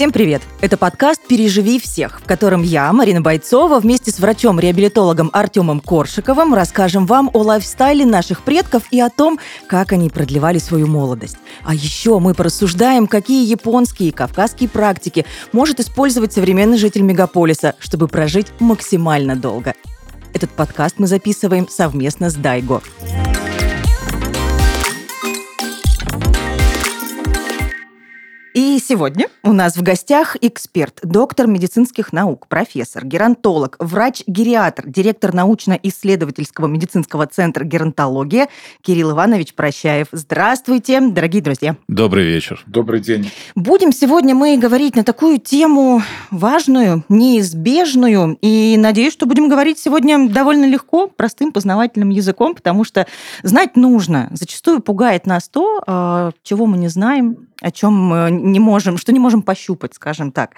Всем привет! Это подкаст «Переживи всех», в котором я, Марина Бойцова, вместе с врачом-реабилитологом Артемом Коршиковым расскажем вам о лайфстайле наших предков и о том, как они продлевали свою молодость. А еще мы порассуждаем, какие японские и кавказские практики может использовать современный житель мегаполиса, чтобы прожить максимально долго. Этот подкаст мы записываем совместно с Дайго. И сегодня у нас в гостях эксперт, доктор медицинских наук, профессор, геронтолог, врач-гериатр, директор научно-исследовательского медицинского центра геронтология Кирилл Иванович Прощаев. Здравствуйте, дорогие друзья. Добрый вечер. Добрый день. Будем сегодня мы говорить на такую тему важную, неизбежную, и надеюсь, что будем говорить сегодня довольно легко, простым, познавательным языком, потому что знать нужно. Зачастую пугает нас то, а, чего мы не знаем, о чем не можем, что не можем пощупать, скажем так.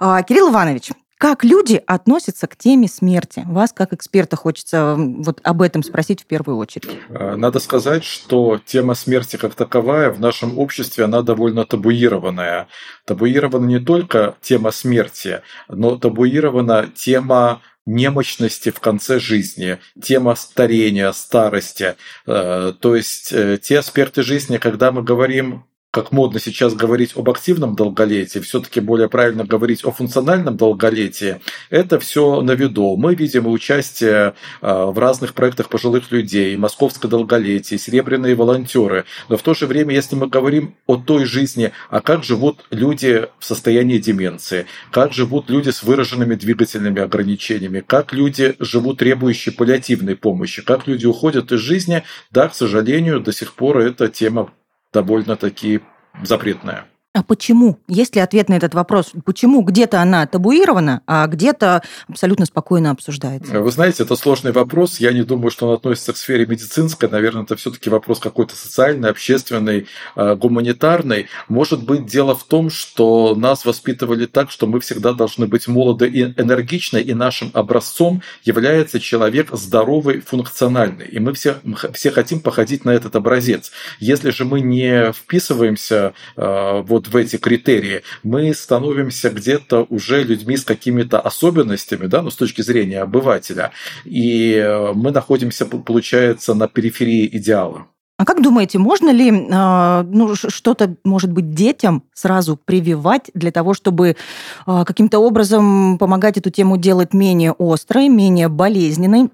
А, Кирилл Иванович, как люди относятся к теме смерти? Вас, как эксперта, хочется вот об этом спросить в первую очередь. А, надо сказать, что тема смерти как таковая в нашем обществе, она довольно табуированная. Табуирована не только тема смерти, но табуирована тема немощности в конце жизни, тема старения, старости. Э, то есть э, те аспекты жизни, когда мы говорим как модно сейчас говорить об активном долголетии, все-таки более правильно говорить о функциональном долголетии, это все на виду. Мы видим участие а, в разных проектах пожилых людей, московское долголетие, серебряные волонтеры. Но в то же время, если мы говорим о той жизни, а как живут люди в состоянии деменции, как живут люди с выраженными двигательными ограничениями, как люди живут требующие паллиативной помощи, как люди уходят из жизни, да, к сожалению, до сих пор эта тема довольно-таки запретная. А почему? Есть ли ответ на этот вопрос? Почему где-то она табуирована, а где-то абсолютно спокойно обсуждается? Вы знаете, это сложный вопрос. Я не думаю, что он относится к сфере медицинской. Наверное, это все-таки вопрос какой-то социальный, общественный, э, гуманитарный. Может быть, дело в том, что нас воспитывали так, что мы всегда должны быть молоды и энергичны, и нашим образцом является человек здоровый, функциональный. И мы все, все хотим походить на этот образец. Если же мы не вписываемся э, вот вот в эти критерии, мы становимся где-то уже людьми с какими-то особенностями, да, ну, с точки зрения обывателя, и э, мы находимся, получается, на периферии идеала. А как думаете, можно ли э, ну, что-то, может быть, детям сразу прививать для того, чтобы э, каким-то образом помогать эту тему делать менее острой, менее болезненной?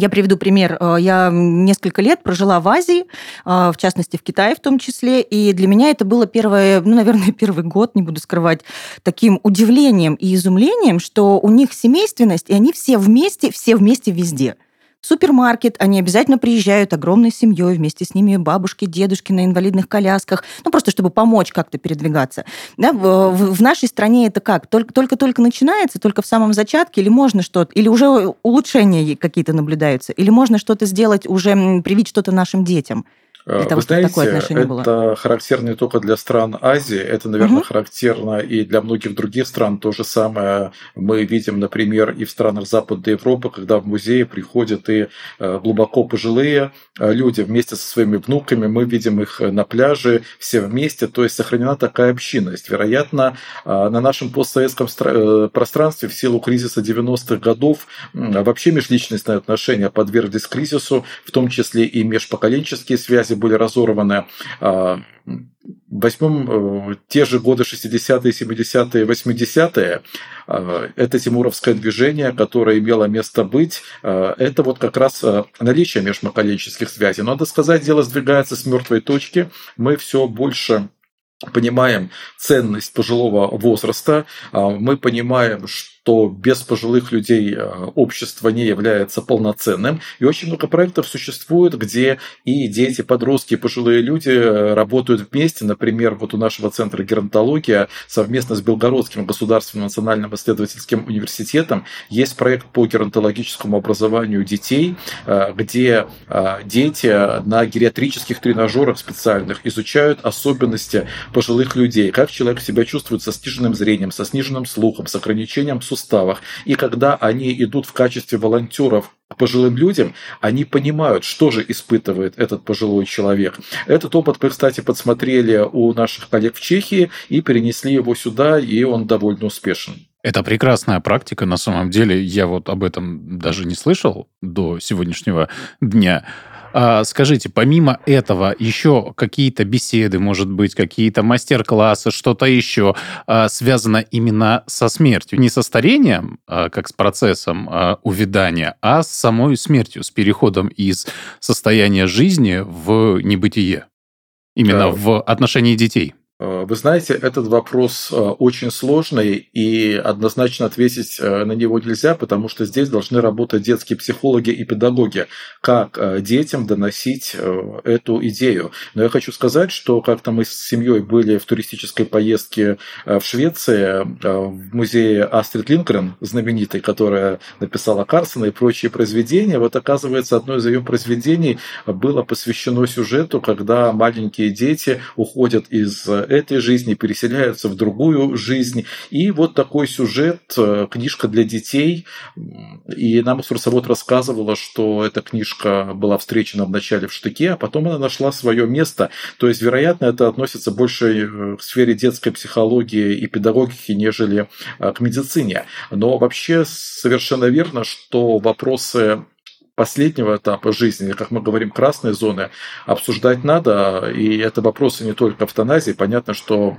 Я приведу пример. Э, я несколько лет прожила в Азии, э, в частности, в Китае в том числе, и для меня это было первое, ну, наверное, первый год, не буду скрывать, таким удивлением и изумлением, что у них семейственность, и они все вместе, все вместе везде – супермаркет, они обязательно приезжают огромной семьей, вместе с ними бабушки, дедушки на инвалидных колясках, ну просто чтобы помочь как-то передвигаться. Да, в, в нашей стране это как? Только-только начинается, только в самом зачатке, или можно что-то, или уже улучшения какие-то наблюдаются, или можно что-то сделать, уже привить что-то нашим детям? Для того, Вы знаете, такое отношение это было. характерно не только для стран Азии, это, наверное, угу. характерно и для многих других стран. То же самое мы видим, например, и в странах Западной Европы, когда в музеи приходят и э, глубоко пожилые э, люди вместе со своими внуками, мы видим их на пляже все вместе, то есть сохранена такая общинность. Вероятно, э, на нашем постсоветском пространстве в силу кризиса 90-х годов вообще межличностные отношения подверглись кризису, в том числе и межпоколенческие связи были разорваны. А, возьмем э, те же годы 60-е, 70-е, 80-е. Это Тимуровское движение, которое имело место быть. А, это вот как раз а, наличие межмоколенческих связей. Надо сказать, дело сдвигается с мертвой точки. Мы все больше понимаем ценность пожилого возраста, мы понимаем, что что без пожилых людей э, общество не является полноценным. И очень много проектов существует, где и дети, подростки, и пожилые люди э, работают вместе. Например, вот у нашего центра геронтология совместно с Белгородским государственным национальным исследовательским университетом есть проект по геронтологическому образованию детей, э, где дети на гериатрических тренажерах специальных изучают особенности пожилых людей, как человек себя чувствует со сниженным зрением, со сниженным слухом, с ограничением суставов, суставах. И когда они идут в качестве волонтеров к пожилым людям, они понимают, что же испытывает этот пожилой человек. Этот опыт мы, кстати, подсмотрели у наших коллег в Чехии и перенесли его сюда, и он довольно успешен. Это прекрасная практика, на самом деле. Я вот об этом даже не слышал до сегодняшнего дня. А, скажите, помимо этого, еще какие-то беседы, может быть, какие-то мастер-классы, что-то еще а, связано именно со смертью? Не со старением, а, как с процессом увядания, а с самой смертью, с переходом из состояния жизни в небытие? Именно да. в отношении детей. Э, вы знаете, этот вопрос э, очень сложный, и однозначно ответить э, на него нельзя, потому что здесь должны работать детские психологи и педагоги, как детям доносить эту идею. Но я хочу сказать, что как-то мы с семьей были в туристической поездке в Швеции, в музее Астрид Линкрен, знаменитой, которая написала Карсона и прочие произведения. Вот оказывается, одно из ее произведений было посвящено сюжету, когда маленькие дети уходят из этой жизни, переселяются в другую жизнь. И вот такой сюжет, э, книжка для детей. И нам экскурсовод рассказывала, что эта книжка была встречена вначале в штыке, а потом она нашла свое место. То есть, вероятно, это относится больше э, к сфере детской психологии и педагогики, нежели э, к медицине. Но вообще совершенно верно, что вопросы последнего этапа жизни, как мы говорим, красные зоны, обсуждать надо. И это вопросы не только автоназии. Понятно, что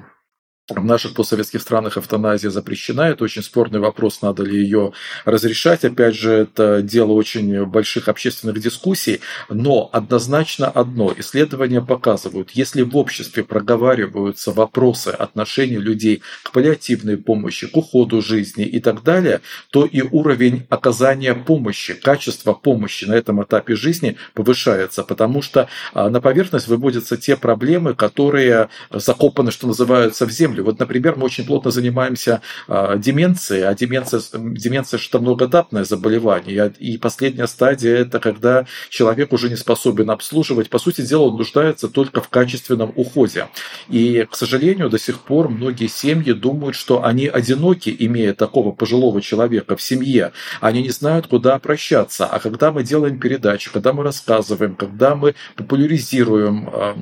в наших постсоветских странах эвтаназия запрещена. Это очень спорный вопрос, надо ли ее разрешать. Опять же, это дело очень больших общественных дискуссий. Но однозначно одно. Исследования показывают, если в обществе проговариваются вопросы отношения людей к паллиативной помощи, к уходу жизни и так далее, то и уровень оказания помощи, качество помощи на этом этапе жизни повышается. Потому что а, на поверхность выводятся те проблемы, которые закопаны, что называется, в землю. Вот, например, мы очень плотно занимаемся э, деменцией, а деменция, деменция что многоэтапное заболевание. И последняя стадия – это когда человек уже не способен обслуживать. По сути дела, он нуждается только в качественном уходе. И, к сожалению, до сих пор многие семьи думают, что они одиноки, имея такого пожилого человека в семье. Они не знают, куда обращаться. А когда мы делаем передачи, когда мы рассказываем, когда мы популяризируем а,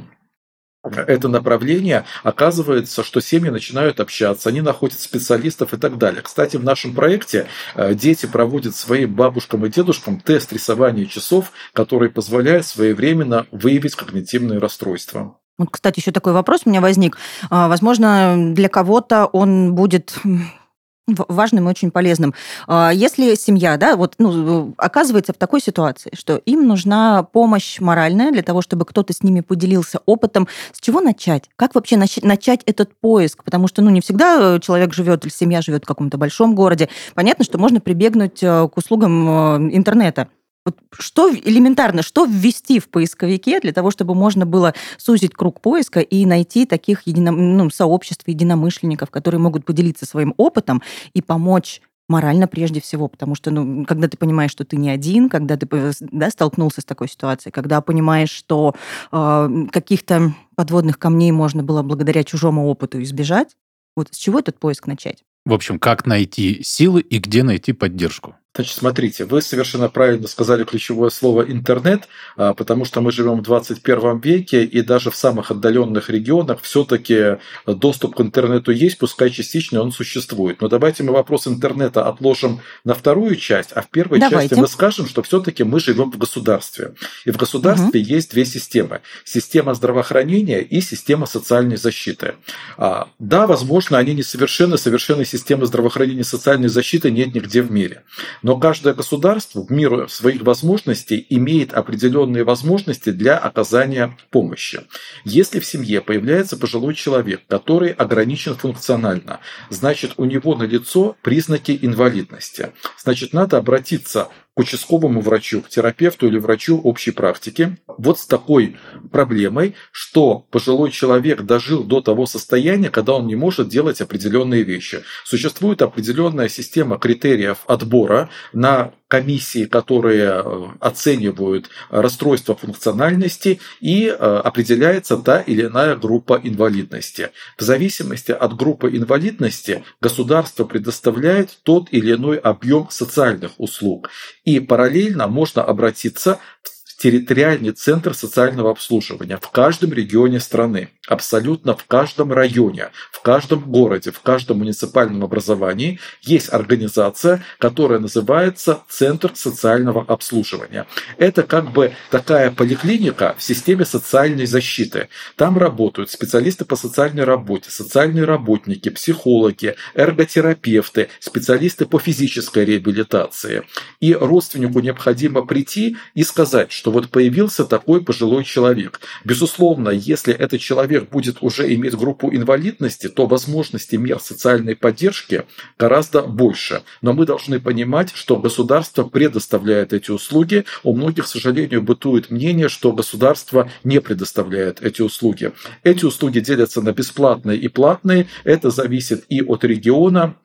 это направление, оказывается, что семьи начинают общаться, они находят специалистов и так далее. Кстати, в нашем проекте э, дети проводят своим бабушкам и дедушкам тест рисования часов, который позволяет своевременно выявить когнитивные расстройства. Вот, кстати, еще такой вопрос у меня возник. А, возможно, для кого-то он будет важным и очень полезным. А, если семья, да, вот, ну, оказывается в такой ситуации, что им нужна помощь моральная для того, чтобы кто-то с ними поделился опытом, с чего начать? Как вообще начать этот поиск? Потому что, ну, не всегда э, человек живет или семья живет в каком-то большом городе. Понятно, что можно прибегнуть э, к услугам э, интернета. Вот что элементарно, что ввести в поисковике для того, чтобы можно было сузить круг поиска и найти таких едино, ну, сообществ единомышленников, которые могут поделиться своим опытом и помочь морально прежде всего, потому что, ну, когда ты понимаешь, что ты не один, когда ты да, столкнулся с такой ситуацией, когда понимаешь, что э, каких-то подводных камней можно было благодаря чужому опыту избежать, вот с чего этот поиск начать? В общем, как найти силы и где найти поддержку? Значит, смотрите, вы совершенно правильно сказали ключевое слово интернет, а, потому что мы живем в 21 веке, и даже в самых отдаленных регионах все-таки доступ к интернету есть, пускай частично он существует. Но давайте мы вопрос интернета отложим на вторую часть, а в первой давайте. части мы скажем, что все-таки мы живем в государстве. И в государстве угу. есть две системы. Система здравоохранения и система социальной защиты. А, да, возможно, они несовершенны, совершенной системы здравоохранения и социальной защиты нет нигде в мире. Но каждое государство в меру своих возможностей имеет определенные возможности для оказания помощи. Если в семье появляется пожилой человек, который ограничен функционально, значит у него на лицо признаки инвалидности. Значит, надо обратиться к участковому врачу, к терапевту или врачу общей практики вот с такой проблемой, что пожилой человек дожил до того состояния, когда он не может делать определенные вещи. Существует определенная система критериев отбора на комиссии, которые оценивают расстройство функциональности и определяется та или иная группа инвалидности. В зависимости от группы инвалидности государство предоставляет тот или иной объем социальных услуг. И параллельно можно обратиться в территориальный центр социального обслуживания в каждом регионе страны, абсолютно в каждом районе, в каждом городе, в каждом муниципальном образовании есть организация, которая называется Центр социального обслуживания. Это как бы такая поликлиника в системе социальной защиты. Там работают специалисты по социальной работе, социальные работники, психологи, эрготерапевты, специалисты по физической реабилитации. И родственнику необходимо прийти и сказать, что вот появился такой пожилой человек. Безусловно, если этот человек будет уже иметь группу инвалидности, то возможности мер социальной поддержки гораздо больше. Но мы должны понимать, что государство предоставляет эти услуги. У многих, к сожалению, бытует мнение, что государство не предоставляет эти услуги. Эти услуги делятся на бесплатные и платные. Это зависит и от региона,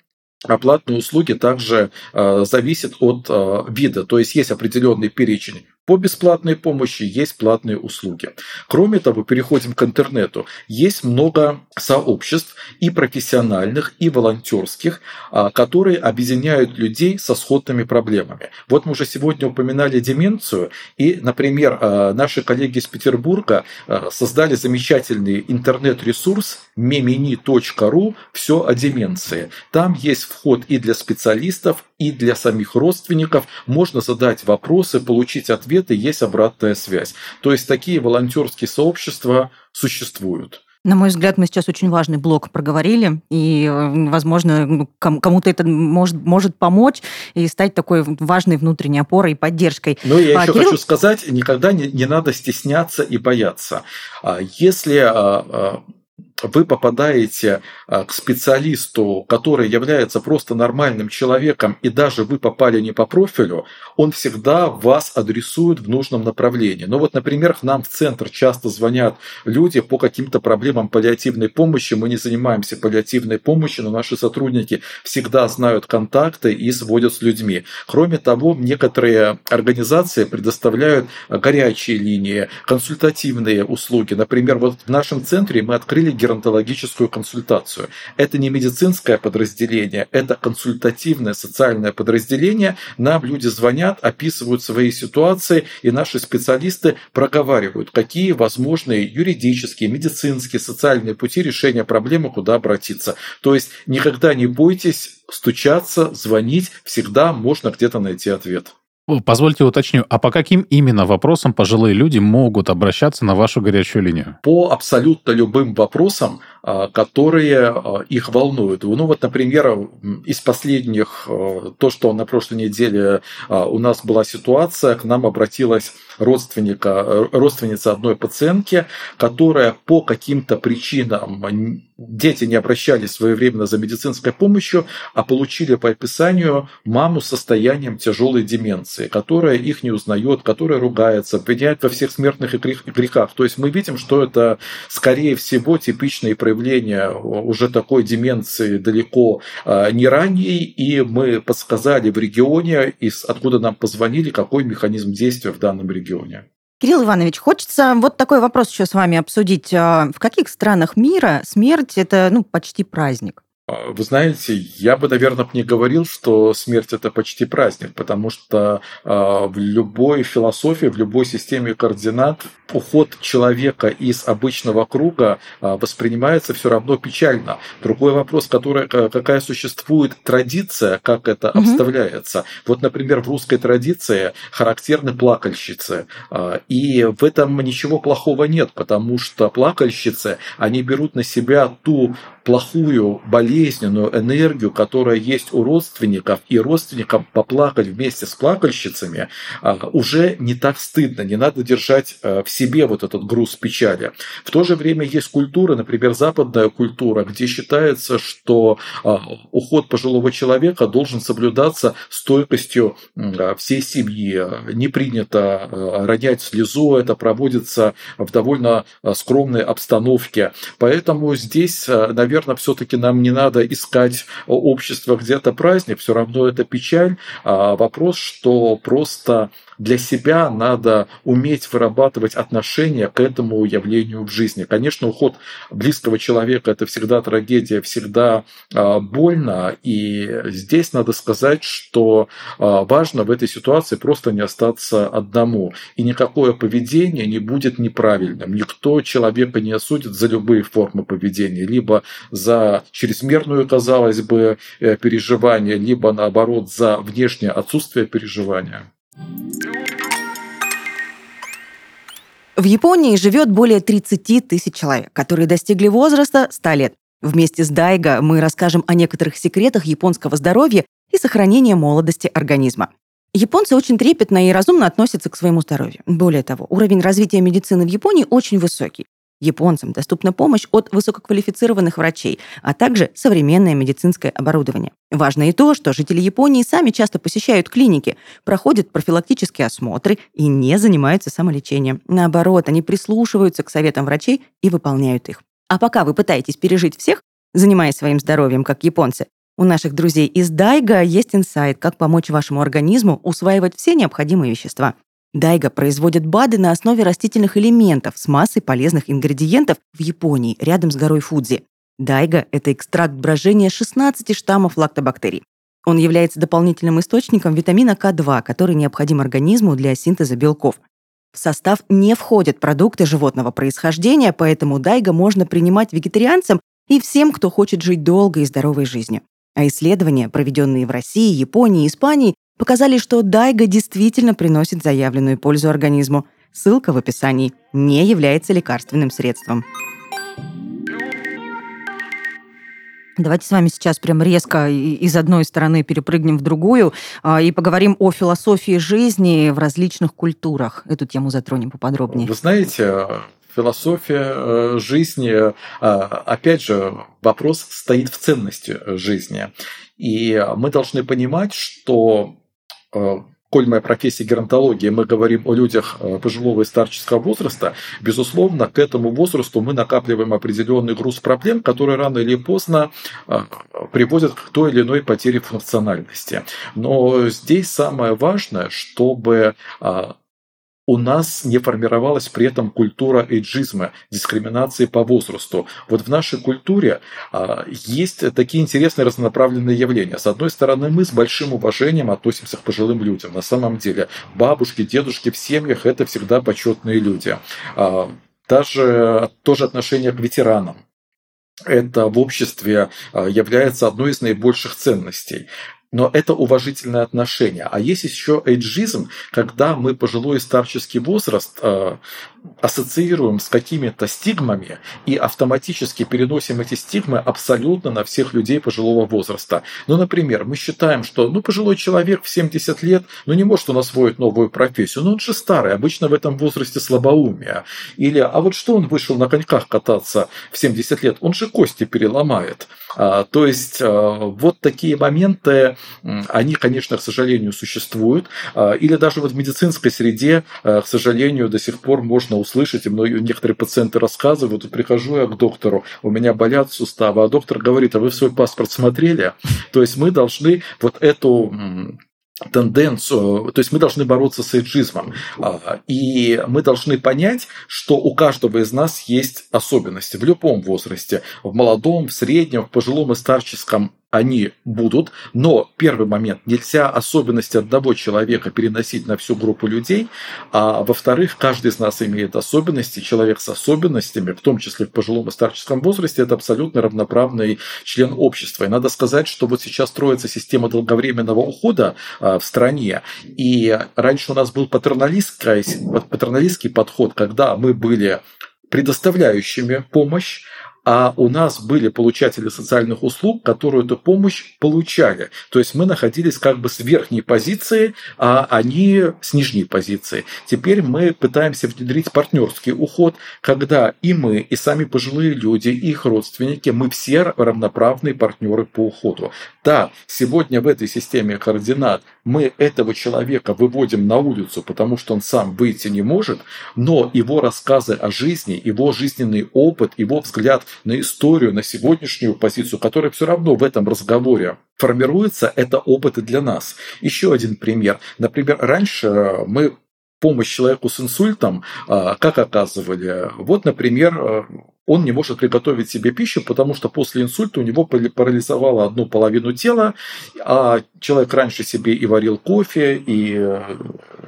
а платные услуги также э, зависят от э, вида, то есть есть определенный перечень по бесплатной помощи есть платные услуги. Кроме того, переходим к интернету. Есть много сообществ и профессиональных, и волонтерских, а, которые объединяют людей со сходными проблемами. Вот мы уже сегодня упоминали деменцию, и, например, а, наши коллеги из Петербурга а, создали замечательный интернет-ресурс memini.ru «Все о деменции». Там есть вход и для специалистов, и для самих родственников. Можно задать вопросы, получить ответы, есть обратная связь. То есть такие волонтерские сообщества существуют. На мой взгляд, мы сейчас очень важный блок проговорили, и, возможно, ну, кому-то это может, может помочь и стать такой важной внутренней опорой и поддержкой. Ну, я а, еще Кирилл... хочу сказать, никогда не, не надо стесняться и бояться. А если а, вы попадаете а, к специалисту, который является просто нормальным человеком, и даже вы попали не по профилю, он всегда вас адресует в нужном направлении. Ну вот, например, к нам в центр часто звонят люди по каким-то проблемам паллиативной помощи. Мы не занимаемся паллиативной помощью, но наши сотрудники всегда знают контакты и сводят с людьми. Кроме того, некоторые организации предоставляют горячие линии, консультативные услуги. Например, вот в нашем центре мы открыли геронтологическую консультацию. Это не медицинское подразделение, это консультативное социальное подразделение. Нам люди звонят, описывают свои ситуации, и наши специалисты проговаривают, какие возможные юридические, медицинские, социальные пути решения проблемы, куда обратиться. То есть никогда не бойтесь стучаться, звонить, всегда можно где-то найти ответ. Позвольте уточню, а по каким именно вопросам пожилые люди могут обращаться на вашу горячую линию? По абсолютно любым вопросам, которые а, их волнуют. Ну вот, например, из последних, а, то, что на прошлой неделе у нас была ситуация, к нам обратилась родственника, родственница одной пациентки, которая по каким-то причинам дети не обращались своевременно за медицинской помощью, а получили по описанию маму с состоянием тяжелой деменции, которая их не узнает, которая ругается, обвиняет во всех смертных грехах. То есть мы видим, что это, скорее всего, типичные проявления уже такой деменции далеко а, не ранней, и мы подсказали в регионе, из откуда нам позвонили, какой механизм действия в данном регионе. Кирилл Иванович, хочется вот такой вопрос еще с вами обсудить. А, в каких странах мира смерть – это ну, почти праздник? А, вы знаете, я бы, наверное, не говорил, что смерть это почти праздник, потому что а, в любой философии, в любой системе координат уход человека из обычного круга а, воспринимается все равно печально. Другой вопрос, который, какая существует традиция, как это угу. обставляется. Вот, например, в русской традиции характерны плакальщицы, и в этом ничего плохого нет, потому что плакальщицы, они берут на себя ту плохую, болезненную энергию, которая есть у родственников, и родственникам поплакать вместе с плакальщицами а, уже не так стыдно, не надо держать а, в себе вот этот груз печали. В то же время есть культура, например, западная культура, где считается, что а, уход пожилого человека должен соблюдаться стойкостью всей семьи. Не принято ронять слезу, это проводится в довольно скромной обстановке. Поэтому здесь, наверное, все-таки нам не надо надо искать общество где-то праздник, все равно это печаль. А вопрос, что просто для себя надо уметь вырабатывать отношения к этому явлению в жизни. Конечно, уход близкого человека – это всегда трагедия, всегда а, больно. И здесь надо сказать, что а, важно в этой ситуации просто не остаться одному. И никакое поведение не будет неправильным. Никто человека не осудит за любые формы поведения. Либо за чрезмерную, казалось бы, э, переживание, либо наоборот за внешнее отсутствие переживания. В Японии живет более 30 тысяч человек, которые достигли возраста 100 лет. Вместе с Дайго мы расскажем о некоторых секретах японского здоровья и сохранения молодости организма. Японцы очень трепетно и разумно относятся к своему здоровью. Более того, уровень развития медицины в Японии очень высокий. Японцам доступна помощь от высококвалифицированных врачей, а также современное медицинское оборудование. Важно и то, что жители Японии сами часто посещают клиники, проходят профилактические осмотры и не занимаются самолечением. Наоборот, они прислушиваются к советам врачей и выполняют их. А пока вы пытаетесь пережить всех, занимаясь своим здоровьем, как японцы, у наших друзей из Дайга есть инсайт, как помочь вашему организму усваивать все необходимые вещества. Дайга производит БАДы на основе растительных элементов с массой полезных ингредиентов в Японии, рядом с горой Фудзи. Дайга – это экстракт брожения 16 штаммов лактобактерий. Он является дополнительным источником витамина К2, который необходим организму для синтеза белков. В состав не входят продукты животного происхождения, поэтому дайга можно принимать вегетарианцам и всем, кто хочет жить долгой и здоровой жизнью. А исследования, проведенные в России, Японии и Испании, показали, что дайга действительно приносит заявленную пользу организму. Ссылка в описании. Не является лекарственным средством. Давайте с вами сейчас прям резко из одной стороны перепрыгнем в другую а, и поговорим о философии жизни в различных культурах. Эту тему затронем поподробнее. Вы знаете, философия э, жизни, э, опять же, вопрос стоит в ценности жизни. И мы должны понимать, что коль моя профессия геронтология, мы говорим о людях э, пожилого и старческого возраста, безусловно, к этому возрасту мы накапливаем определенный груз проблем, которые рано или поздно э, приводят к той или иной потере функциональности. Но здесь самое важное, чтобы у нас не формировалась при этом культура эйджизма, дискриминации по возрасту. Вот в нашей культуре а, есть такие интересные разнонаправленные явления. С одной стороны, мы с большим уважением относимся к пожилым людям. На самом деле, бабушки, дедушки в семьях – это всегда почетные люди. А, даже тоже отношение к ветеранам это в обществе а, является одной из наибольших ценностей но это уважительное отношение. А есть еще эйджизм, когда мы пожилой старческий возраст э, ассоциируем с какими-то стигмами и автоматически переносим эти стигмы абсолютно на всех людей пожилого возраста. Ну, например, мы считаем, что ну, пожилой человек в 70 лет ну, не может он освоить новую профессию, но он же старый, обычно в этом возрасте слабоумие. Или, а вот что он вышел на коньках кататься в 70 лет, он же кости переломает. А, то есть а, вот такие моменты, они, конечно, к сожалению, существуют. А, или даже вот в медицинской среде, к сожалению, до сих пор можно услышать, и многие, некоторые пациенты рассказывают, вот прихожу я к доктору, у меня болят суставы, а доктор говорит, а вы свой паспорт смотрели? То есть мы должны вот эту тенденцию, то есть мы должны бороться с эйджизмом, и мы должны понять, что у каждого из нас есть особенности в любом возрасте, в молодом, в среднем, в пожилом и старческом они будут, но первый момент, нельзя особенности одного человека переносить на всю группу людей, а во-вторых, каждый из нас имеет особенности, человек с особенностями, в том числе в пожилом и старческом возрасте, это абсолютно равноправный член общества. И надо сказать, что вот сейчас строится система долговременного ухода а, в стране, и раньше у нас был патерналистский, патерналистский подход, когда мы были предоставляющими помощь, а у нас были получатели социальных услуг, которые эту помощь получали. То есть мы находились как бы с верхней позиции, а они с нижней позиции. Теперь мы пытаемся внедрить партнерский уход, когда и мы, и сами пожилые люди, и их родственники, мы все равноправные партнеры по уходу. Да, сегодня в этой системе координат мы этого человека выводим на улицу, потому что он сам выйти не может, но его рассказы о жизни, его жизненный опыт, его взгляд на историю, на сегодняшнюю позицию, которая все равно в этом разговоре формируется, это опыт и для нас. Еще один пример. Например, раньше мы помощь человеку с инсультом, а, как оказывали? Вот, например, он не может приготовить себе пищу, потому что после инсульта у него парализовало одну половину тела, а человек раньше себе и варил кофе, и э,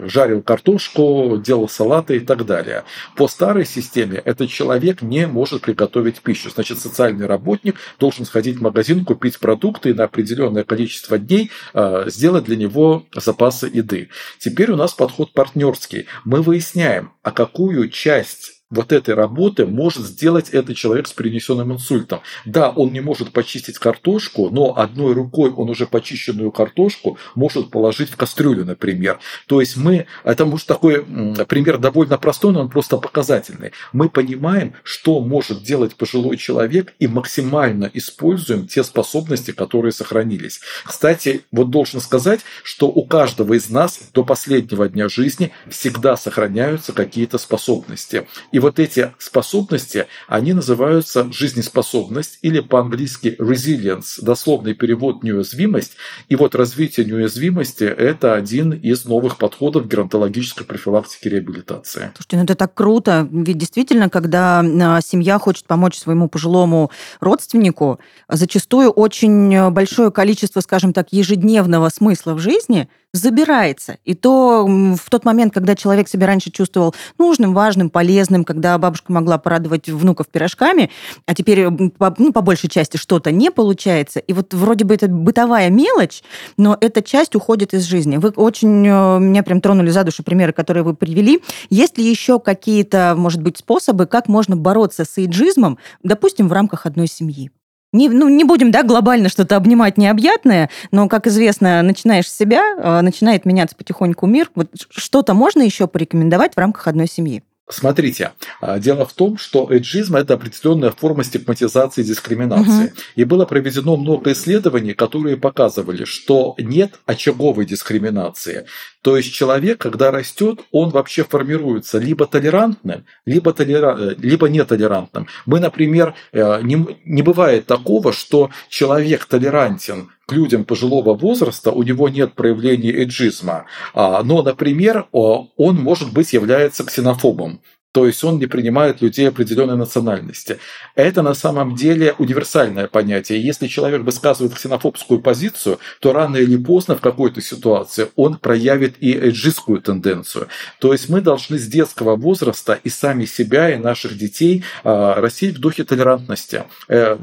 жарил картошку, делал салаты и так далее. По старой системе этот человек не может приготовить пищу. Значит, социальный работник должен сходить в магазин, купить продукты и на определенное количество дней э, сделать для него запасы еды. Теперь у нас подход партнерский. Мы выясняем, а какую часть вот этой работы может сделать этот человек с принесенным инсультом. Да, он не может почистить картошку, но одной рукой он уже почищенную картошку может положить в кастрюлю, например. То есть мы, это может такой пример довольно простой, но он просто показательный. Мы понимаем, что может делать пожилой человек и максимально используем те способности, которые сохранились. Кстати, вот должен сказать, что у каждого из нас до последнего дня жизни всегда сохраняются какие-то способности. И вот эти способности, они называются жизнеспособность или по-английски resilience, дословный перевод неуязвимость. И вот развитие неуязвимости – это один из новых подходов геронтологической профилактики реабилитации. Слушайте, ну это так круто. Ведь действительно, когда а, семья хочет помочь своему пожилому родственнику, зачастую очень большое количество, скажем так, ежедневного смысла в жизни – забирается. И то в тот момент, когда человек себя раньше чувствовал нужным, важным, полезным, когда бабушка могла порадовать внуков пирожками, а теперь ну, по большей части что-то не получается. И вот вроде бы это бытовая мелочь, но эта часть уходит из жизни. Вы очень э, меня прям тронули за душу примеры, которые вы привели. Есть ли еще какие-то, может быть, способы, как можно бороться с эйджизмом, допустим, в рамках одной семьи? Не, ну, не будем, да, глобально что-то обнимать необъятное, но, как известно, начинаешь с себя, а, начинает меняться потихоньку мир. Вот что-то можно еще порекомендовать в рамках одной семьи? Смотрите, а, дело в том, что эйджизм – это определенная форма стигматизации и дискриминации. Угу. И было проведено много исследований, которые показывали, что нет очаговой дискриминации. То есть человек, когда растет, он вообще формируется либо толерантным, либо, толера... Э, либо нетолерантным. Мы, например, э, не, не бывает такого, что человек толерантен к людям пожилого возраста, у него нет проявлений эйджизма. А, но, например, он, может быть, является ксенофобом. То есть он не принимает людей определенной национальности. Это на самом деле универсальное понятие. Если человек высказывает ксенофобскую позицию, то рано или поздно в какой-то ситуации он проявит и эйджистскую тенденцию. То есть мы должны с детского возраста и сами себя, и наших детей а, растить в духе толерантности э,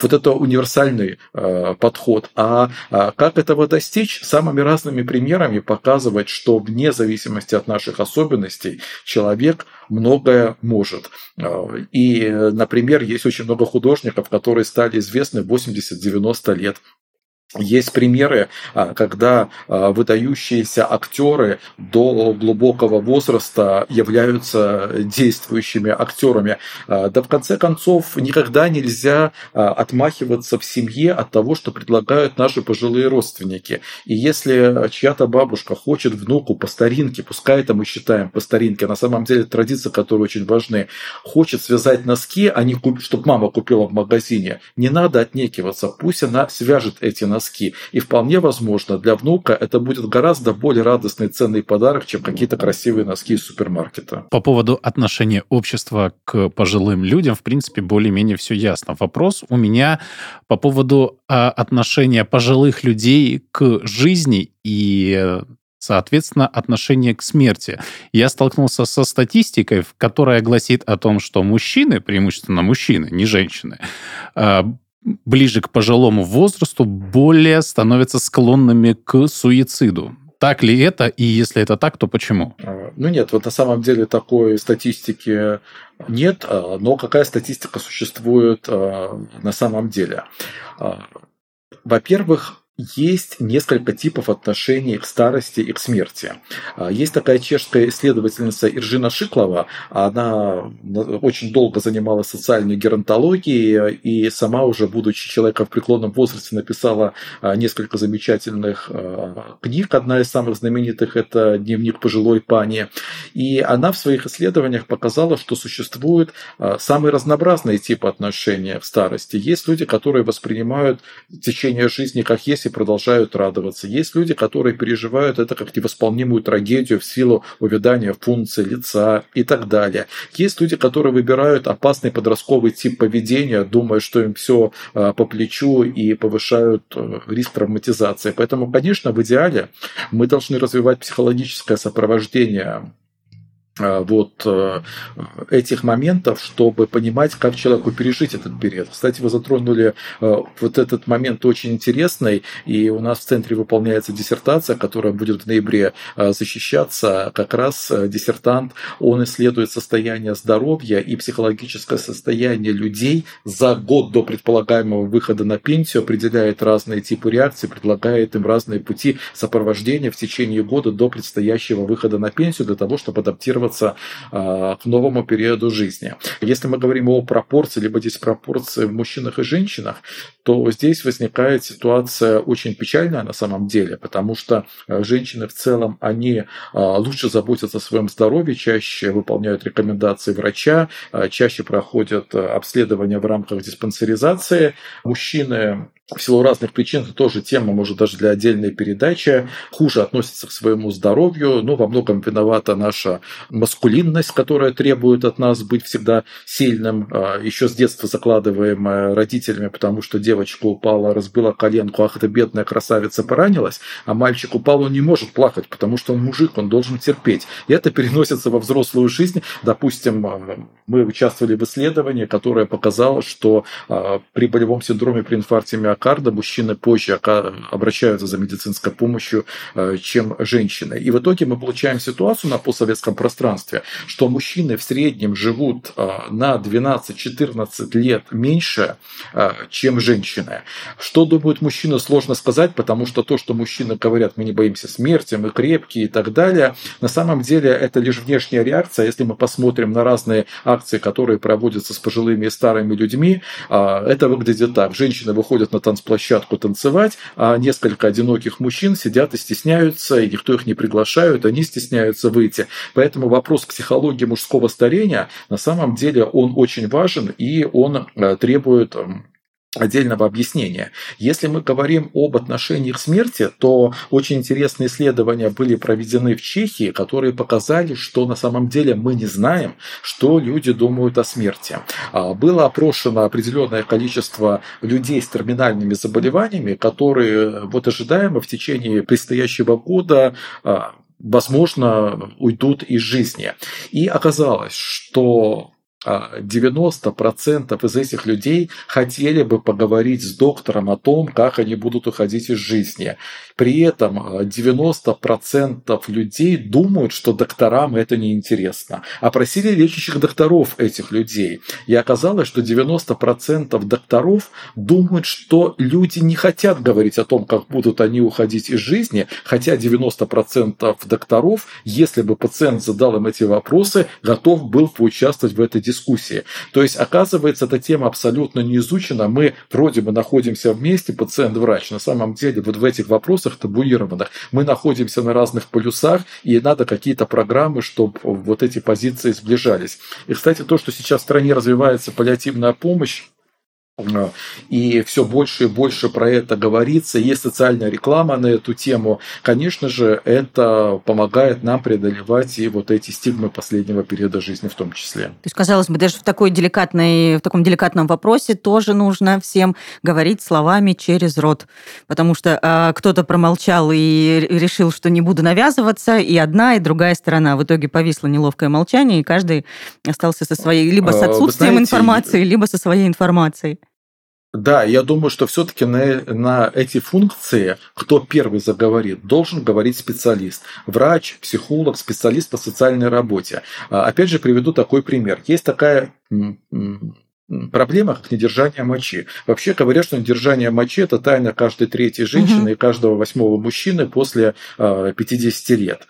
вот это универсальный э, подход. А э, как этого достичь? Самыми разными примерами показывать, что вне зависимости от наших особенностей человек многое может. Э, и, например, есть очень много художников, которые стали известны в 80-90 лет есть примеры, а, когда а, выдающиеся актеры до глубокого возраста являются действующими актерами. А, да в конце концов никогда нельзя отмахиваться в семье от того, что предлагают наши пожилые родственники. И если чья-то бабушка хочет внуку по старинке, пускай это мы считаем по старинке, на самом деле традиции, которые очень важны, хочет связать носки, а не куп... чтобы мама купила в магазине, не надо отнекиваться, пусть она свяжет эти носки носки. И вполне возможно, для внука это будет гораздо более радостный ценный подарок, чем какие-то красивые носки из супермаркета. По поводу отношения общества к пожилым людям, в принципе, более-менее все ясно. Вопрос у меня по поводу а, отношения пожилых людей к жизни и соответственно, отношение к смерти. Я столкнулся со статистикой, которая гласит о том, что мужчины, преимущественно мужчины, не женщины, а, ближе к пожилому возрасту более становятся склонными к суициду. Так ли это? И если это так, то почему? А, ну нет, вот на самом деле такой статистики нет, а, но какая статистика существует а, на самом деле? Во-первых, есть несколько типов отношений к старости и к смерти. А, есть такая чешская исследовательница Иржина Шиклова. Она очень долго занималась социальной геронтологией и сама уже, будучи человеком в преклонном возрасте, написала а, несколько замечательных а, книг. Одна из самых знаменитых – это «Дневник пожилой пани». И она в своих исследованиях показала, что существуют самые разнообразные типы отношений в старости. Есть люди, которые воспринимают течение жизни как есть и продолжают радоваться. Есть люди, которые переживают это как невосполнимую трагедию в силу увядания функции лица и так далее. Есть люди, которые выбирают опасный подростковый тип поведения, думая, что им все а, по плечу и повышают э, риск травматизации. Поэтому, конечно, в идеале мы должны развивать психологическое сопровождение вот э, этих моментов, чтобы понимать, как человеку пережить этот период. Кстати, вы затронули э, вот этот момент очень интересный, и у нас в центре выполняется диссертация, которая будет в ноябре защищаться. Как раз диссертант, он исследует состояние здоровья и психологическое состояние людей за год до предполагаемого выхода на пенсию, определяет разные типы реакций, предлагает им разные пути сопровождения в течение года до предстоящего выхода на пенсию для того, чтобы адаптироваться адаптироваться а, к новому периоду жизни. Если мы говорим о пропорции либо диспропорции в мужчинах и женщинах, то здесь возникает ситуация очень печальная на самом деле, потому что а, женщины в целом, они а, лучше заботятся о своем здоровье, чаще выполняют рекомендации врача, чаще проходят обследования в рамках диспансеризации. Мужчины в силу разных причин, это тоже тема, может, даже для отдельной передачи, хуже относится к своему здоровью, но во многом виновата наша маскулинность, которая требует от нас быть всегда сильным, а, еще с детства закладываемая родителями, потому что девочка упала, разбила коленку, ах, эта бедная красавица поранилась, а мальчик упал, он не может плакать, потому что он мужик, он должен терпеть. И это переносится во взрослую жизнь. Допустим, а, мы участвовали в исследовании, которое показало, что а, при болевом синдроме при инфаркте миокарда мужчины позже обращаются за медицинской помощью, э, чем женщины. И в итоге мы получаем ситуацию на постсоветском пространстве, что мужчины в среднем живут э, на 12-14 лет меньше, э, чем женщины. Что думают мужчины, сложно сказать, потому что то, что мужчины говорят, мы не боимся смерти, мы крепкие и так далее, на самом деле это лишь внешняя реакция. Если мы посмотрим на разные акции, которые проводятся с пожилыми и старыми людьми, это выглядит так. Женщины выходят на танцплощадку танцевать, а несколько одиноких мужчин сидят и стесняются, и никто их не приглашает, они стесняются выйти. Поэтому вопрос психологии мужского старения на самом деле он очень важен, и он э, требует отдельного объяснения. Если мы говорим об отношениях смерти, то очень интересные исследования были проведены в Чехии, которые показали, что на самом деле мы не знаем, что люди думают о смерти. А, было опрошено определенное количество людей с терминальными заболеваниями, которые вот ожидаемо в течение предстоящего года а, возможно, уйдут из жизни. И оказалось, что 90% а, из этих людей хотели бы поговорить с доктором о том, как они будут уходить из жизни. При этом 90% а, людей думают, что докторам это неинтересно. Опросили лечащих докторов этих людей. И оказалось, что 90% докторов думают, что люди не хотят говорить о том, как будут они уходить из жизни, хотя 90% докторов, если бы пациент задал им эти вопросы, готов был поучаствовать в этой дискуссии. То есть, оказывается, эта тема абсолютно не изучена. Мы вроде бы находимся вместе, пациент-врач. На самом деле, вот в этих вопросах табуированных мы находимся на разных полюсах, и надо какие-то программы, чтобы вот эти позиции сближались. И, кстати, то, что сейчас в стране развивается паллиативная помощь, и все больше и больше про это говорится, есть социальная реклама на эту тему, конечно же, это помогает нам преодолевать и вот эти стигмы последнего периода жизни в том числе. То есть, казалось бы, даже в, такой деликатной, в таком деликатном вопросе тоже нужно всем говорить словами через рот, потому что э, кто-то промолчал и решил, что не буду навязываться, и одна, и другая сторона. В итоге повисло неловкое молчание, и каждый остался со своей, либо с а, отсутствием знаете, информации, либо со своей информацией. Да, я думаю, что все-таки на, на эти функции, кто первый заговорит, должен говорить специалист. Врач, психолог, специалист по социальной работе. А, опять же, приведу такой пример. Есть такая проблема, как недержание мочи. Вообще говорят, что недержание мочи – это тайна каждой третьей женщины угу. и каждого восьмого мужчины после 50 лет.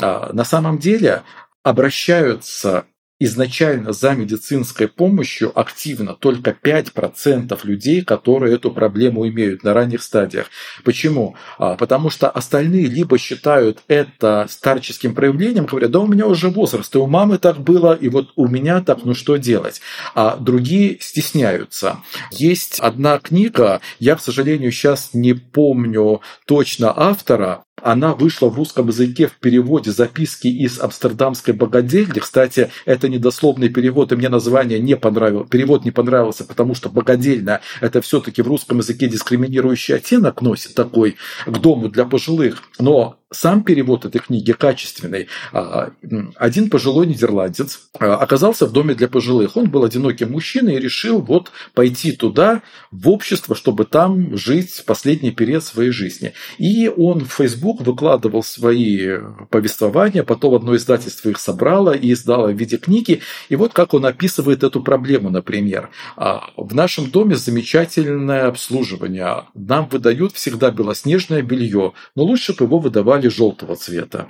А, на самом деле обращаются изначально за медицинской помощью активно только 5% людей, которые эту проблему имеют на ранних стадиях. Почему? А, потому что остальные либо считают это старческим проявлением, говорят, да у меня уже возраст, и у мамы так было, и вот у меня так, ну что делать? А другие стесняются. Есть одна книга, я, к сожалению, сейчас не помню точно автора, она вышла в русском языке в переводе записки из Амстердамской богадельни. Кстати, это недословный перевод, и мне название не понравилось. Перевод не понравился, потому что богадельня – это все таки в русском языке дискриминирующий оттенок носит такой к дому для пожилых. Но сам перевод этой книги качественный. А, один пожилой нидерландец а, оказался в доме для пожилых. Он был одиноким мужчиной и решил вот пойти туда, в общество, чтобы там жить последний период своей жизни. И он в Facebook выкладывал свои повествования, потом одно издательство их собрало и издало в виде книги. И вот как он описывает эту проблему, например. А, в нашем доме замечательное обслуживание. Нам выдают всегда белоснежное белье, но лучше бы его выдавали желтого цвета.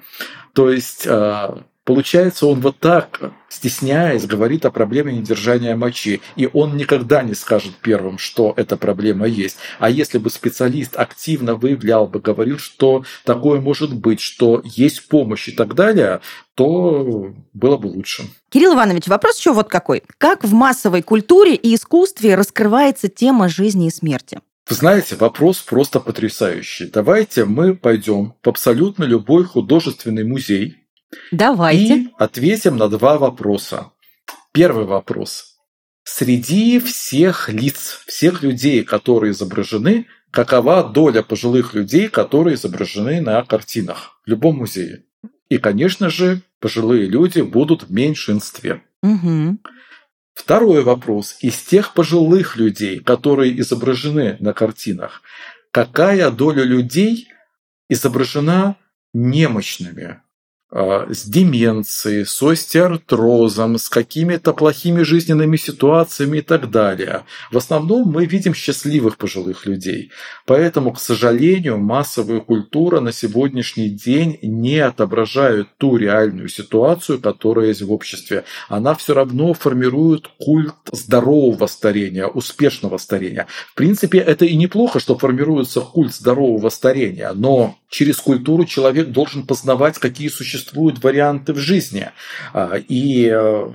То есть а, Получается, он вот так, стесняясь, говорит о проблеме недержания мочи. И он никогда не скажет первым, что эта проблема есть. А если бы специалист активно выявлял бы, говорил, что такое может быть, что есть помощь и так далее, то было бы лучше. Кирилл Иванович, вопрос еще вот какой. Как в массовой культуре и искусстве раскрывается тема жизни и смерти? Вы знаете, вопрос просто потрясающий. Давайте мы пойдем в абсолютно любой художественный музей. Давайте. И ответим на два вопроса. Первый вопрос. Среди всех лиц, всех людей, которые изображены, какова доля пожилых людей, которые изображены на картинах в любом музее? И, конечно же, пожилые люди будут в меньшинстве. Угу. Второй вопрос. Из тех пожилых людей, которые изображены на картинах, какая доля людей изображена немощными? А, с деменцией, с остеоартрозом, с какими-то плохими жизненными ситуациями и так далее. В основном мы видим счастливых пожилых людей. Поэтому, к сожалению, массовая культура на сегодняшний день не отображает ту реальную ситуацию, которая есть в обществе. Она все равно формирует культ здорового старения, успешного старения. В принципе, это и неплохо, что формируется культ здорового старения, но через культуру человек должен познавать, какие существуют варианты в жизни. А, и э,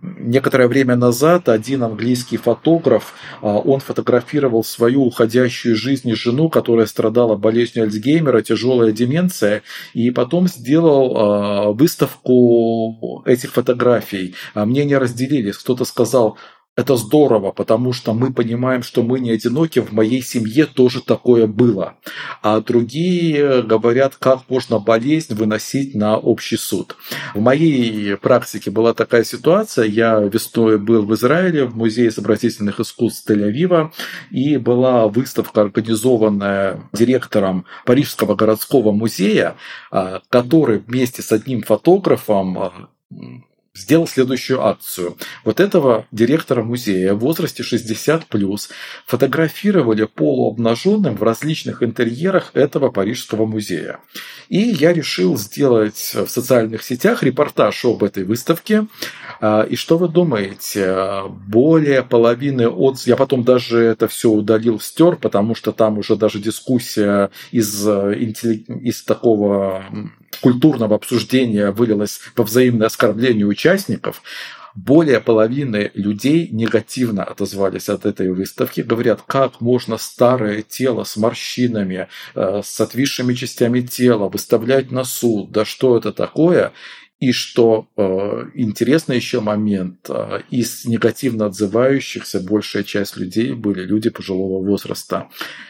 некоторое время назад один английский фотограф, а, он фотографировал свою уходящую жизнь жену, которая страдала болезнью Альцгеймера, тяжелая деменция, и потом сделал а, выставку этих фотографий. Мнения разделились. Кто-то сказал, это здорово, потому что мы понимаем, что мы не одиноки, в моей семье тоже такое было. А другие говорят, как можно болезнь выносить на общий суд. В моей практике была такая ситуация. Я весной был в Израиле, в Музее изобразительных искусств Тель-Авива, и была выставка, организованная директором Парижского городского музея, а, который вместе с одним фотографом а, сделал следующую акцию. Вот этого директора музея в возрасте 60 плюс фотографировали полуобнаженным в различных интерьерах этого Парижского музея. И я решил сделать в социальных сетях репортаж об этой выставке. А, и что вы думаете? Более половины отзывов... Я потом даже это все удалил, стер, потому что там уже даже дискуссия из, из такого культурного обсуждения вылилось во взаимное оскорбление участников, более половины людей негативно отозвались от этой выставки. Говорят, как можно старое тело с морщинами, э, с отвисшими частями тела выставлять на суд, да что это такое? И что э, интересный еще момент, э, из негативно отзывающихся большая часть людей были люди пожилого возраста.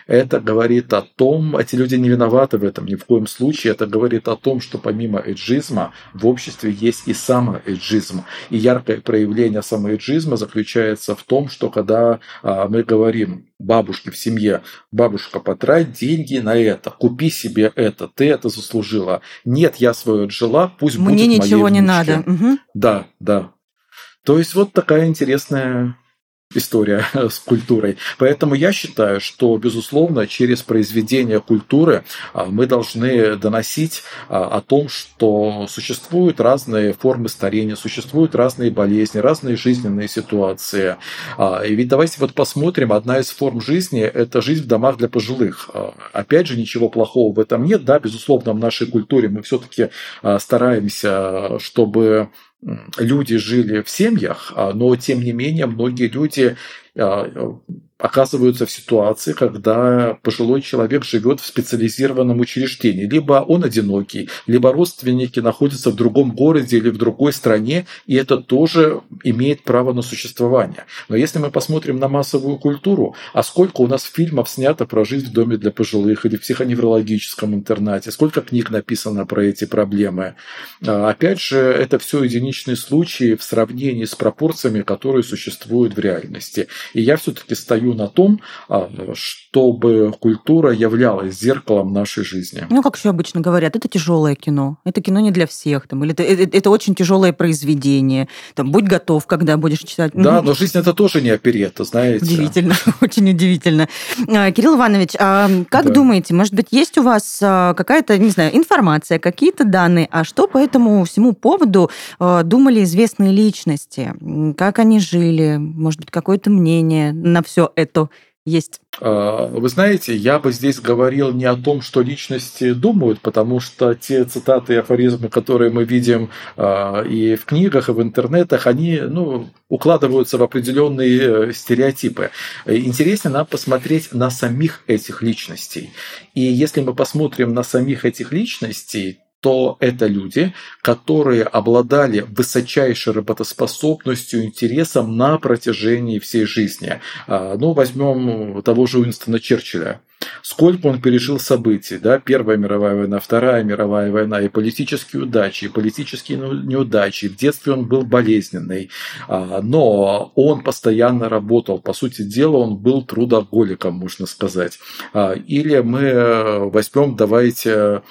Это говорит о том, эти люди не виноваты в этом ни в коем случае, это говорит о том, что помимо эйджизма в обществе есть и самоэйджизм. И яркое проявление самоэйджизма заключается в том, что когда э, мы говорим бабушке в семье, бабушка, потрать деньги на это, купи себе это, ты это заслужила. Нет, я свое отжила, пусть Мне будет ничего не надо. Угу. Да, да. То есть вот такая интересная история с культурой. Поэтому я считаю, что, безусловно, через произведение культуры а, мы должны доносить а, о том, что существуют разные формы старения, существуют разные болезни, разные жизненные ситуации. А, и ведь давайте вот посмотрим, одна из форм жизни – это жизнь в домах для пожилых. Опять же, ничего плохого в этом нет. Да, безусловно, в нашей культуре мы все-таки стараемся, чтобы люди жили в семьях, а, но тем не менее многие люди а, оказываются в ситуации, когда пожилой человек живет в специализированном учреждении. Либо он одинокий, либо родственники находятся в другом городе или в другой стране, и это тоже имеет право на существование. Но если мы посмотрим на массовую культуру, а сколько у нас фильмов снято про жизнь в доме для пожилых или в психоневрологическом интернате, сколько книг написано про эти проблемы. А, опять же, это все единичные случаи в сравнении с пропорциями, которые существуют в реальности. И я все-таки стою стою на том, а, чтобы культура являлась зеркалом нашей жизни. Ну, как еще обычно говорят, это тяжелое кино. Это кино не для всех. Там, или это, это, это очень тяжелое произведение. Там, будь готов, когда будешь читать. Да, но жизнь это тоже не оперетта, знаете. Удивительно, очень удивительно. А, Кирилл Иванович, а как да. думаете, может быть, есть у вас а, какая-то, не знаю, информация, какие-то данные, а что по этому всему поводу думали известные личности? Как они жили? Может быть, какое-то мнение на все это есть? А, вы знаете, я бы здесь говорил не о том, что личности думают, потому что те цитаты и афоризмы, которые мы видим а, и в книгах, и в интернетах, они ну, укладываются в определенные э, стереотипы. Интереснее нам посмотреть на самих этих личностей. И если мы посмотрим на самих этих личностей, то это люди, которые обладали высочайшей работоспособностью, интересом на протяжении всей жизни. А, ну, возьмем того же Уинстона Черчилля. Сколько он пережил событий, да, Первая мировая война, Вторая мировая война, и политические удачи, и политические неудачи. В детстве он был болезненный, а, но он постоянно работал. По сути дела, он был трудоголиком, можно сказать. А, или мы возьмем, давайте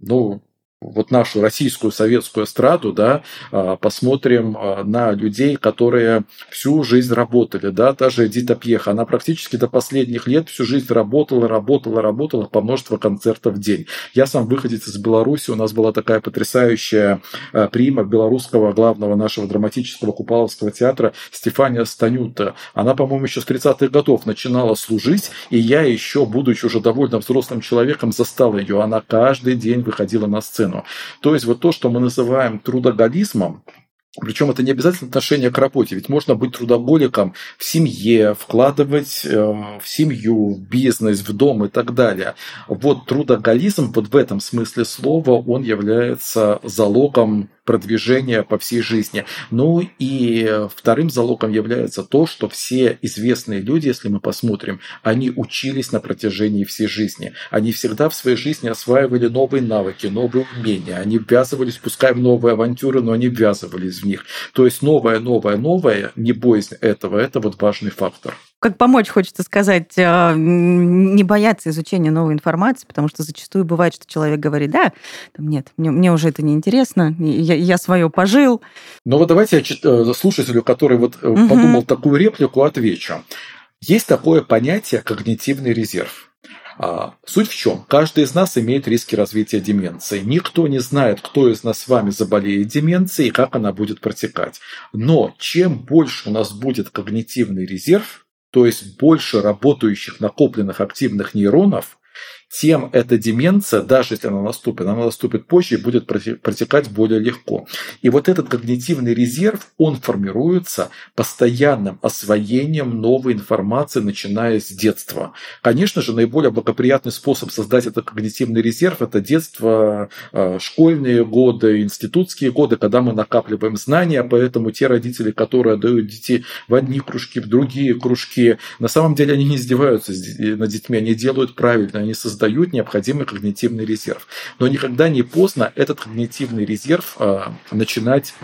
ну, вот нашу российскую советскую эстраду, да, а, посмотрим а, на людей, которые всю жизнь работали, да, та же Эдита Пьеха, она практически до последних лет всю жизнь работала, работала, работала по множеству концертов в день. Я сам выходец из Беларуси, у нас была такая потрясающая а, прима белорусского главного нашего драматического Купаловского театра Стефания Станюта. Она, по-моему, еще с 30-х годов начинала служить, и я еще, будучи уже довольно взрослым человеком, застал ее. Она каждый день выходила на сцену медицину. То есть вот то, что мы называем трудоголизмом, причем это не обязательно отношение к работе, ведь можно быть трудоголиком в семье, вкладывать э, в семью, в бизнес, в дом и так далее. Вот трудоголизм вот в этом смысле слова, он является залогом продвижения по всей жизни. Ну и вторым залогом является то, что все известные люди, если мы посмотрим, они учились на протяжении всей жизни. Они всегда в своей жизни осваивали новые навыки, новые умения. Они ввязывались, пускай в новые авантюры, но они ввязывались в них. То есть новое, новое, новое, не боязнь этого, это вот важный фактор как помочь, хочется сказать, а, не бояться изучения новой информации, потому что зачастую бывает, что человек говорит, да, там нет, мне, мне уже это не интересно, я, я свое пожил. Ну вот давайте я э, слушателю, который вот угу. подумал такую реплику, отвечу. Есть такое понятие когнитивный резерв. А, суть в чем? Каждый из нас имеет риски развития деменции. Никто не знает, кто из нас с вами заболеет деменцией и как она будет протекать. Но чем больше у нас будет когнитивный резерв, то есть больше работающих накопленных активных нейронов, тем эта деменция, даже если она наступит, она наступит позже и будет протекать более легко. И вот этот когнитивный резерв, он формируется постоянным освоением новой информации, начиная с детства. Конечно же, наиболее благоприятный способ создать этот когнитивный резерв – это детство, э, школьные годы, институтские годы, когда мы накапливаем знания, поэтому те родители, которые отдают детей в одни кружки, в другие кружки, на самом деле они не издеваются над детьми, они делают правильно, они создают создают необходимый когнитивный резерв. Но никогда не поздно этот когнитивный резерв э, начинать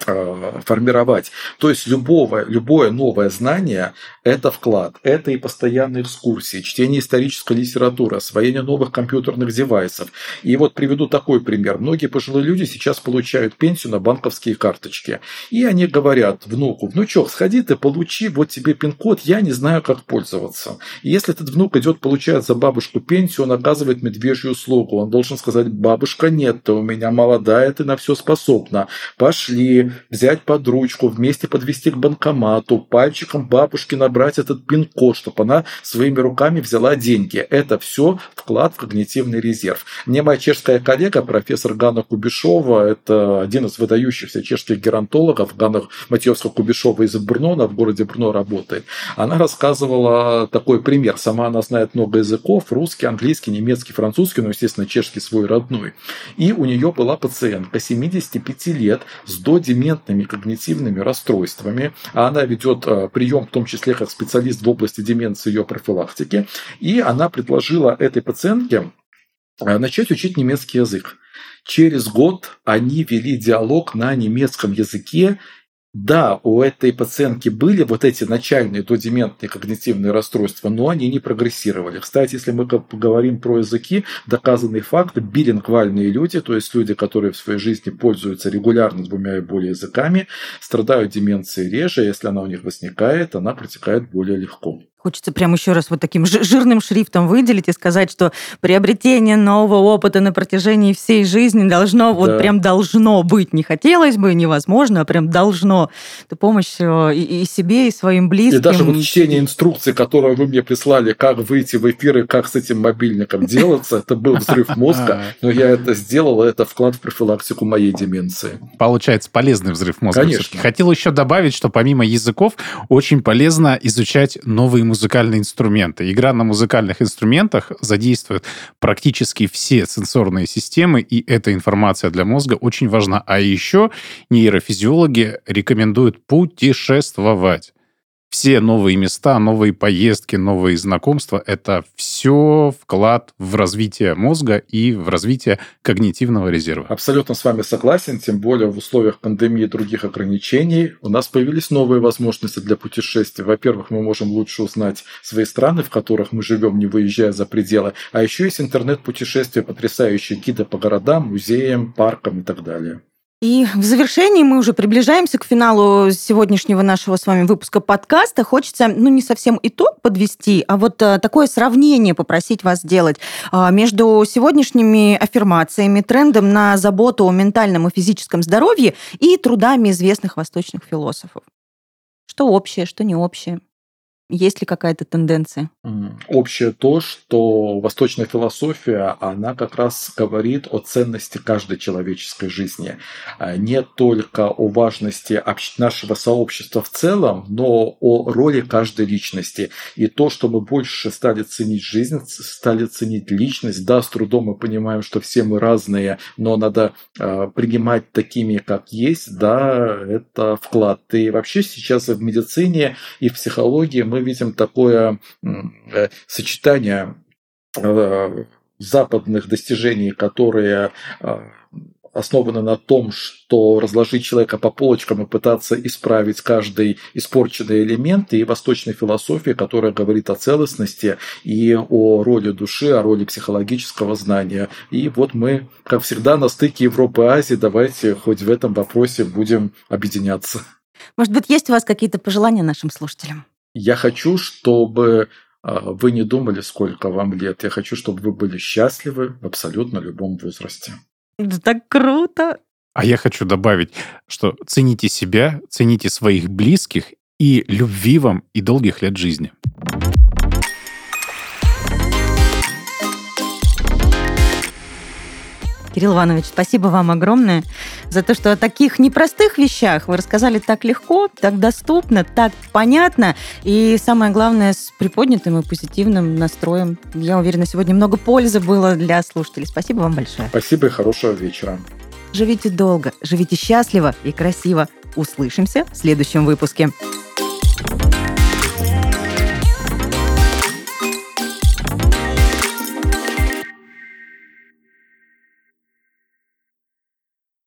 формировать. То есть любого, любое новое знание – это вклад, это и постоянные экскурсии, чтение исторической литературы, освоение новых компьютерных девайсов. И вот приведу такой пример. Многие пожилые люди сейчас получают пенсию на банковские карточки. И они говорят внуку, внучок, сходи ты, получи, вот тебе пин-код, я не знаю, как пользоваться. И если этот внук идет, получает за бабушку пенсию, он оказывает медвежью услугу. Он должен сказать, бабушка, нет, ты у меня молодая, ты на все способна. Пошли, взять под ручку, вместе подвести к банкомату, пальчиком бабушке набрать этот пин-код, чтобы она своими руками взяла деньги. Это все вклад в когнитивный резерв. Мне моя чешская коллега, профессор Ганна Кубишова, это один из выдающихся чешских геронтологов, Ганна Матьевска-Кубишова из Брно, в городе Брно работает. Она рассказывала такой пример. Сама она знает много языков, русский, английский, немецкий, французский, но, естественно, чешский свой родной. И у нее была пациентка 75 лет с додемией дементными когнитивными расстройствами, а она ведет э, прием, в том числе как специалист в области деменции и ее профилактики, и она предложила этой пациентке э, начать учить немецкий язык. Через год они вели диалог на немецком языке да, у этой пациентки были вот эти начальные додементные когнитивные расстройства, но они не прогрессировали. Кстати, если мы поговорим про языки, доказанный факт, билингвальные люди, то есть люди, которые в своей жизни пользуются регулярно двумя и более языками, страдают деменцией реже, если она у них возникает, она протекает более легко. Хочется прямо еще раз вот таким жирным шрифтом выделить и сказать, что приобретение нового опыта на протяжении всей жизни должно, да. вот прям должно быть. Не хотелось бы, невозможно, а прям должно. Это помощь э, и, и себе, и своим близким. И даже вот чтение инструкции, которую вы мне прислали, как выйти в эфир и как с этим мобильником делаться, это был взрыв мозга, но я это сделал, это вклад в профилактику моей деменции. Получается, полезный взрыв мозга. Конечно. Хотел еще добавить, что помимо языков очень полезно изучать новые музыкальные инструменты. Игра на музыкальных инструментах задействует практически все сенсорные системы, и эта информация для мозга очень важна. А еще нейрофизиологи рекомендуют путешествовать все новые места, новые поездки, новые знакомства — это все вклад в развитие мозга и в развитие когнитивного резерва. Абсолютно с вами согласен, тем более в условиях пандемии и других ограничений у нас появились новые возможности для путешествий. Во-первых, мы можем лучше узнать свои страны, в которых мы живем, не выезжая за пределы, а еще есть интернет-путешествия, потрясающие гиды по городам, музеям, паркам и так далее. И в завершении мы уже приближаемся к финалу сегодняшнего нашего с вами выпуска подкаста. Хочется, ну, не совсем итог подвести, а вот а, такое сравнение попросить вас сделать а, между сегодняшними аффирмациями, трендом на заботу о ментальном и физическом здоровье и трудами известных восточных философов. Что общее, что не общее? Есть ли какая-то тенденция? Общее то, что восточная философия, она как раз говорит о ценности каждой человеческой жизни. А не только о важности нашего сообщества в целом, но о роли каждой личности. И то, что мы больше стали ценить жизнь, стали ценить личность. Да, с трудом мы понимаем, что все мы разные, но надо э, принимать такими, как есть. Да, это вклад. И вообще сейчас в медицине и в психологии мы видим такое э, сочетание э, западных достижений, которые э, основаны на том, что разложить человека по полочкам и пытаться исправить каждый испорченный элемент, и восточной философии, которая говорит о целостности и о роли души, о роли психологического знания. И вот мы, как всегда, на стыке Европы и Азии, давайте хоть в этом вопросе будем объединяться. Может быть, есть у вас какие-то пожелания нашим слушателям? Я хочу, чтобы а, вы не думали, сколько вам лет. Я хочу, чтобы вы были счастливы в абсолютно любом возрасте. Это так круто! А я хочу добавить, что цените себя, цените своих близких и любви вам и долгих лет жизни. Кирилл Иванович, спасибо вам огромное за то, что о таких непростых вещах вы рассказали так легко, так доступно, так понятно и, самое главное, с приподнятым и позитивным настроем. Я уверена, сегодня много пользы было для слушателей. Спасибо вам большое. Спасибо и хорошего вечера. Живите долго, живите счастливо и красиво. Услышимся в следующем выпуске.